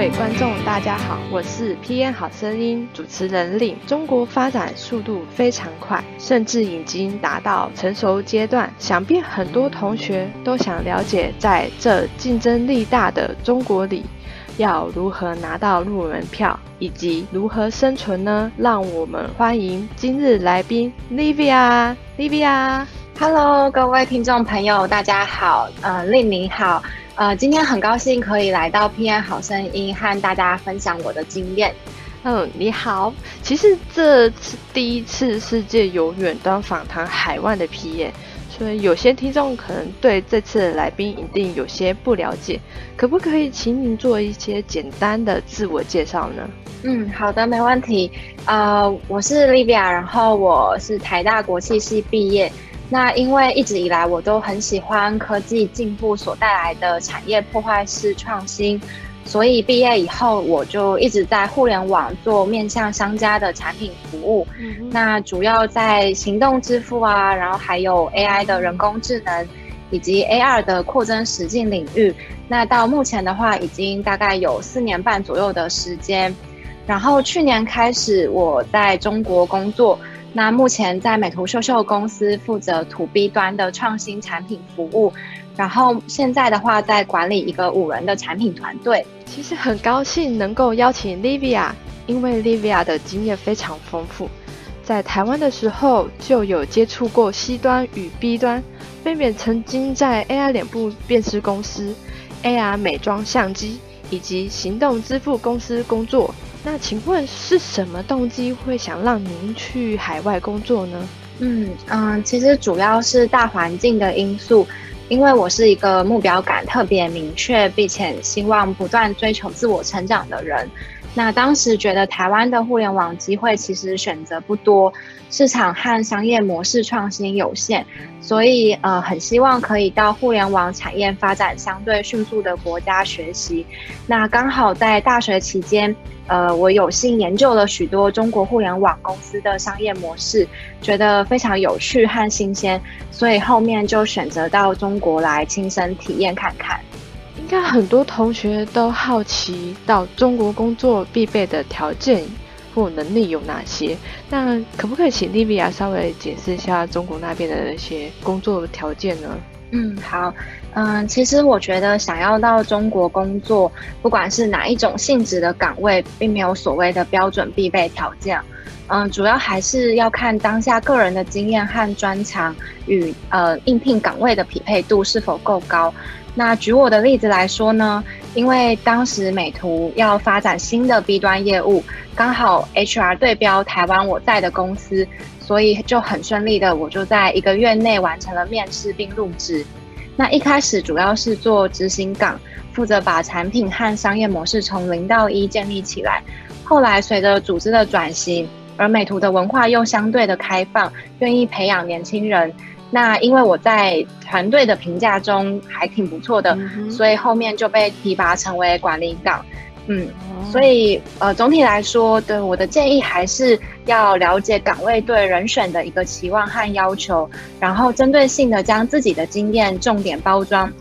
各位观众，大家好，我是 PN 好声音主持人令。中国发展速度非常快，甚至已经达到成熟阶段。想必很多同学都想了解，在这竞争力大的中国里，要如何拿到入门票，以及如何生存呢？让我们欢迎今日来宾 Livia。Livia，Hello，各位听众朋友，大家好。呃，令你好。呃，今天很高兴可以来到 PN 好声音，和大家分享我的经验。嗯，你好。其实这次第一次世界有远端访谈海外的 PN，所以有些听众可能对这次的来宾一定有些不了解。可不可以请您做一些简单的自我介绍呢？嗯，好的，没问题。呃，我是 Livia，然后我是台大国际系毕业。那因为一直以来我都很喜欢科技进步所带来的产业破坏式创新，所以毕业以后我就一直在互联网做面向商家的产品服务。那主要在行动支付啊，然后还有 AI 的人工智能以及 AR 的扩增实境领域。那到目前的话，已经大概有四年半左右的时间。然后去年开始我在中国工作。那目前在美图秀秀公司负责 To B 端的创新产品服务，然后现在的话在管理一个五人的产品团队。其实很高兴能够邀请 Livia，因为 Livia 的经验非常丰富，在台湾的时候就有接触过 C 端与 B 端，分别曾经在 AI 脸部辨识公司、AR 美妆相机以及行动支付公司工作。那请问是什么动机会想让您去海外工作呢？嗯嗯，其实主要是大环境的因素，因为我是一个目标感特别明确，并且希望不断追求自我成长的人。那当时觉得台湾的互联网机会其实选择不多，市场和商业模式创新有限，所以呃很希望可以到互联网产业发展相对迅速的国家学习。那刚好在大学期间，呃我有幸研究了许多中国互联网公司的商业模式，觉得非常有趣和新鲜，所以后面就选择到中国来亲身体验看看。应该很多同学都好奇，到中国工作必备的条件或能力有哪些？那可不可以请 Livia 稍微解释一下中国那边的一些工作条件呢？嗯，好，嗯，其实我觉得想要到中国工作，不管是哪一种性质的岗位，并没有所谓的标准必备条件。嗯，主要还是要看当下个人的经验和专长与呃应聘岗位的匹配度是否够高。那举我的例子来说呢，因为当时美图要发展新的 B 端业务，刚好 HR 对标台湾我在的公司，所以就很顺利的，我就在一个月内完成了面试并入职。那一开始主要是做执行岗，负责把产品和商业模式从零到一建立起来。后来随着组织的转型，而美图的文化又相对的开放，愿意培养年轻人。那因为我在团队的评价中还挺不错的，所以后面就被提拔成为管理岗。嗯，所以呃，总体来说，对我的建议还是要了解岗位对人选的一个期望和要求，然后针对性的将自己的经验重点包装，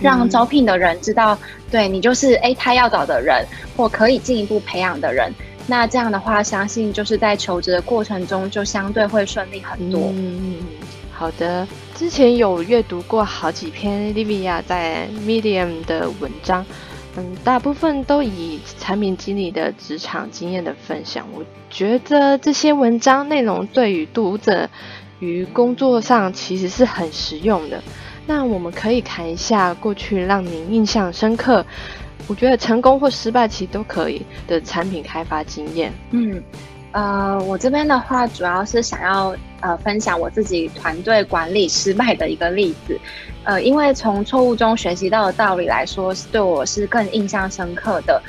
让招聘的人知道，对你就是哎他要找的人，或可以进一步培养的人。那这样的话，相信就是在求职的过程中就相对会顺利很多。嗯。好的，之前有阅读过好几篇 Livia 在 Medium 的文章，嗯，大部分都以产品经理的职场经验的分享。我觉得这些文章内容对于读者于工作上其实是很实用的。那我们可以谈一下过去让您印象深刻，我觉得成功或失败其实都可以的产品开发经验。嗯。呃，我这边的话，主要是想要呃分享我自己团队管理失败的一个例子，呃，因为从错误中学习到的道理来说，是对我是更印象深刻的。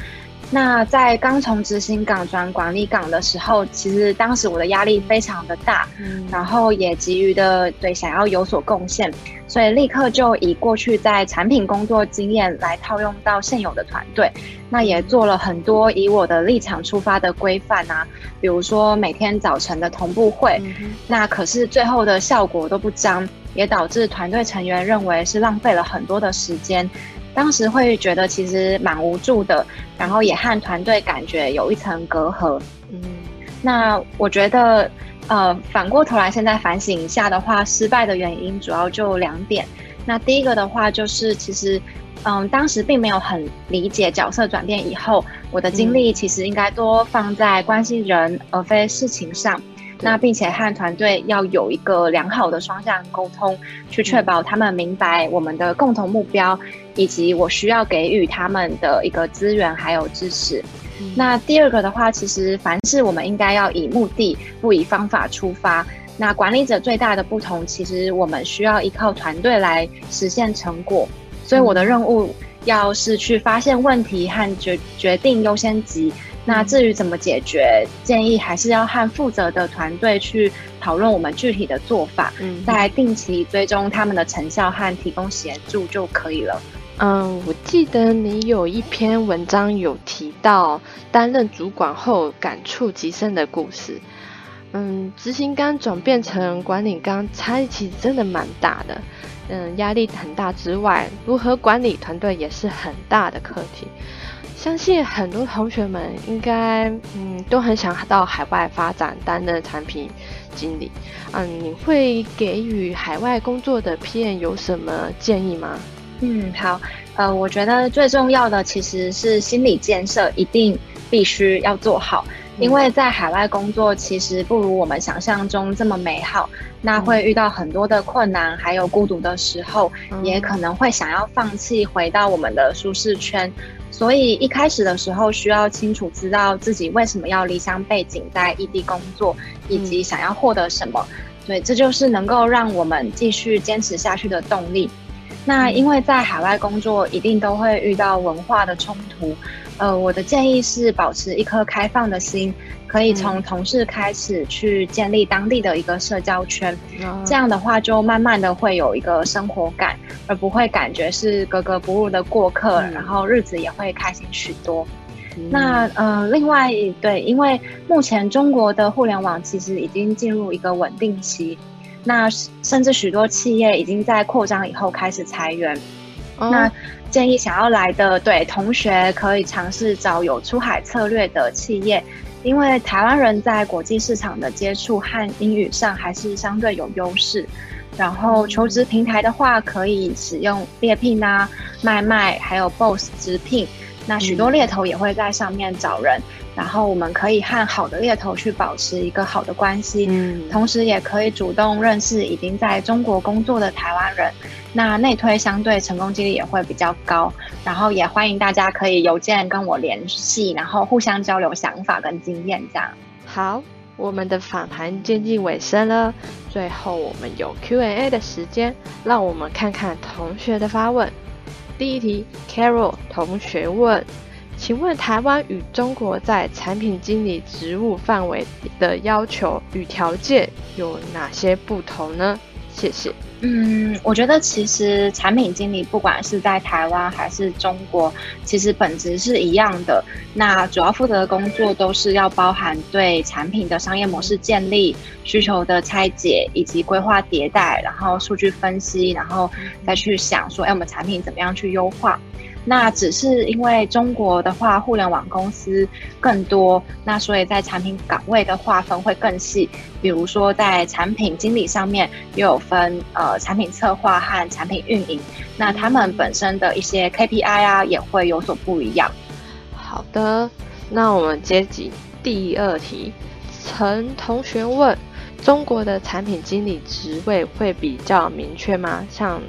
那在刚从执行岗转管理岗的时候，其实当时我的压力非常的大，然后也急于的对想要有所贡献，所以立刻就以过去在产品工作经验来套用到现有的团队，那也做了很多以我的立场出发的规范啊，比如说每天早晨的同步会，那可是最后的效果都不彰，也导致团队成员认为是浪费了很多的时间。当时会觉得其实蛮无助的，然后也和团队感觉有一层隔阂。嗯，那我觉得，呃，反过头来现在反省一下的话，失败的原因主要就两点。那第一个的话就是，其实，嗯，当时并没有很理解角色转变以后，我的精力其实应该多放在关心人而非事情上。那并且和团队要有一个良好的双向沟通，去确保他们明白我们的共同目标，以及我需要给予他们的一个资源还有支持。那第二个的话，其实凡事我们应该要以目的不以方法出发。那管理者最大的不同，其实我们需要依靠团队来实现成果。所以我的任务要是去发现问题和决决定优先级。那至于怎么解决，建议还是要和负责的团队去讨论我们具体的做法，嗯，再定期追踪他们的成效和提供协助就可以了。嗯，我记得你有一篇文章有提到担任主管后感触极深的故事。嗯，执行纲转变成管理纲，差异其实真的蛮大的。嗯，压力很大之外，如何管理团队也是很大的课题。相信很多同学们应该，嗯，都很想到海外发展，担任产品经理。嗯，你会给予海外工作的 PM 有什么建议吗？嗯，好，呃，我觉得最重要的其实是心理建设，一定必须要做好。因为在海外工作，其实不如我们想象中这么美好。那会遇到很多的困难，还有孤独的时候，也可能会想要放弃，回到我们的舒适圈。所以一开始的时候，需要清楚知道自己为什么要离乡背景在异地工作，以及想要获得什么。对，这就是能够让我们继续坚持下去的动力。那因为在海外工作，一定都会遇到文化的冲突。呃，我的建议是保持一颗开放的心，可以从同事开始去建立当地的一个社交圈，这样的话就慢慢的会有一个生活感，而不会感觉是格格不入的过客，然后日子也会开心许多。那呃，另外对，因为目前中国的互联网其实已经进入一个稳定期，那甚至许多企业已经在扩张以后开始裁员。那建议想要来的对同学可以尝试找有出海策略的企业，因为台湾人在国际市场的接触和英语上还是相对有优势。然后求职平台的话，可以使用猎聘啊、卖卖，还有 Boss 直聘。那许多猎头也会在上面找人，然后我们可以和好的猎头去保持一个好的关系，嗯，同时也可以主动认识已经在中国工作的台湾人，那内推相对成功几率也会比较高。然后也欢迎大家可以邮件跟我联系，然后互相交流想法跟经验这样。好，我们的访谈接近尾声了，最后我们有 Q&A 的时间，让我们看看同学的发问。第一题，Carol 同学问：请问台湾与中国在产品经理职务范围的要求与条件有哪些不同呢？谢谢。嗯，我觉得其实产品经理不管是在台湾还是中国，其实本质是一样的。那主要负责的工作都是要包含对产品的商业模式建立、需求的拆解以及规划迭代，然后数据分析，然后再去想说，哎，我们产品怎么样去优化。那只是因为中国的话，互联网公司更多，那所以在产品岗位的划分会更细。比如说在产品经理上面，又有分呃产品策划和产品运营，那他们本身的一些 KPI 啊也会有所不一样。好的，那我们接起第二题，陈同学问：中国的产品经理职位会比较明确吗？像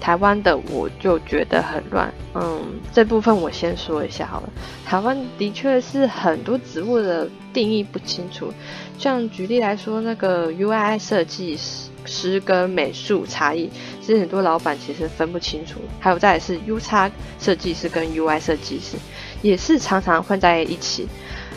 台湾的我就觉得很乱，嗯，这部分我先说一下好了。台湾的确是很多职务的定义不清楚，像举例来说，那个 UI 设计师跟美术差异，其实很多老板其实分不清楚。还有再是 U 叉设计师跟 UI 设计师，也是常常混在一起。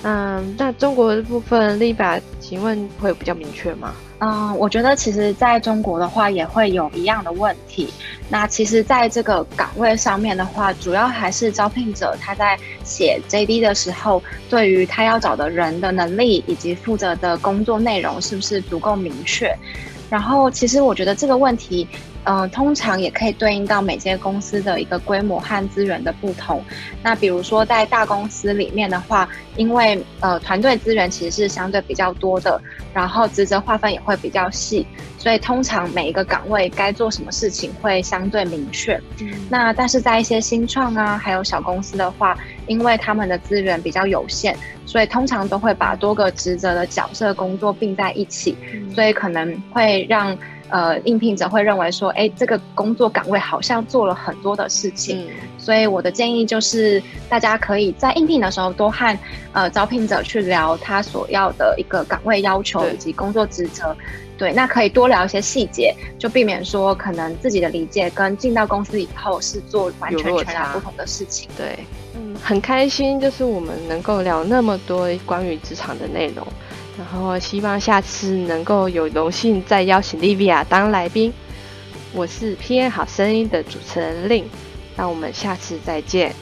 嗯，那中国的部分，另一把，请问会比较明确吗？嗯，我觉得其实在中国的话也会有一样的问题。那其实在这个岗位上面的话，主要还是招聘者他在写 JD 的时候，对于他要找的人的能力以及负责的工作内容是不是足够明确。然后，其实我觉得这个问题嗯，通常也可以对应到每间公司的一个规模和资源的不同。那比如说在大公司里面的话，因为呃团队资源其实是相对比较多的，然后职责划分也会比较细，所以通常每一个岗位该做什么事情会相对明确。那但是在一些新创啊，还有小公司的话，因为他们的资源比较有限，所以通常都会把多个职责的角色工作并在一起，所以可能会让。呃，应聘者会认为说，哎，这个工作岗位好像做了很多的事情，所以我的建议就是，大家可以在应聘的时候多和呃招聘者去聊他所要的一个岗位要求以及工作职责，对，那可以多聊一些细节，就避免说可能自己的理解跟进到公司以后是做完全全然不同的事情。对，嗯，很开心，就是我们能够聊那么多关于职场的内容。然后希望下次能够有荣幸再邀请莉比亚当来宾。我是 P N 好声音的主持人 Lin，那我们下次再见。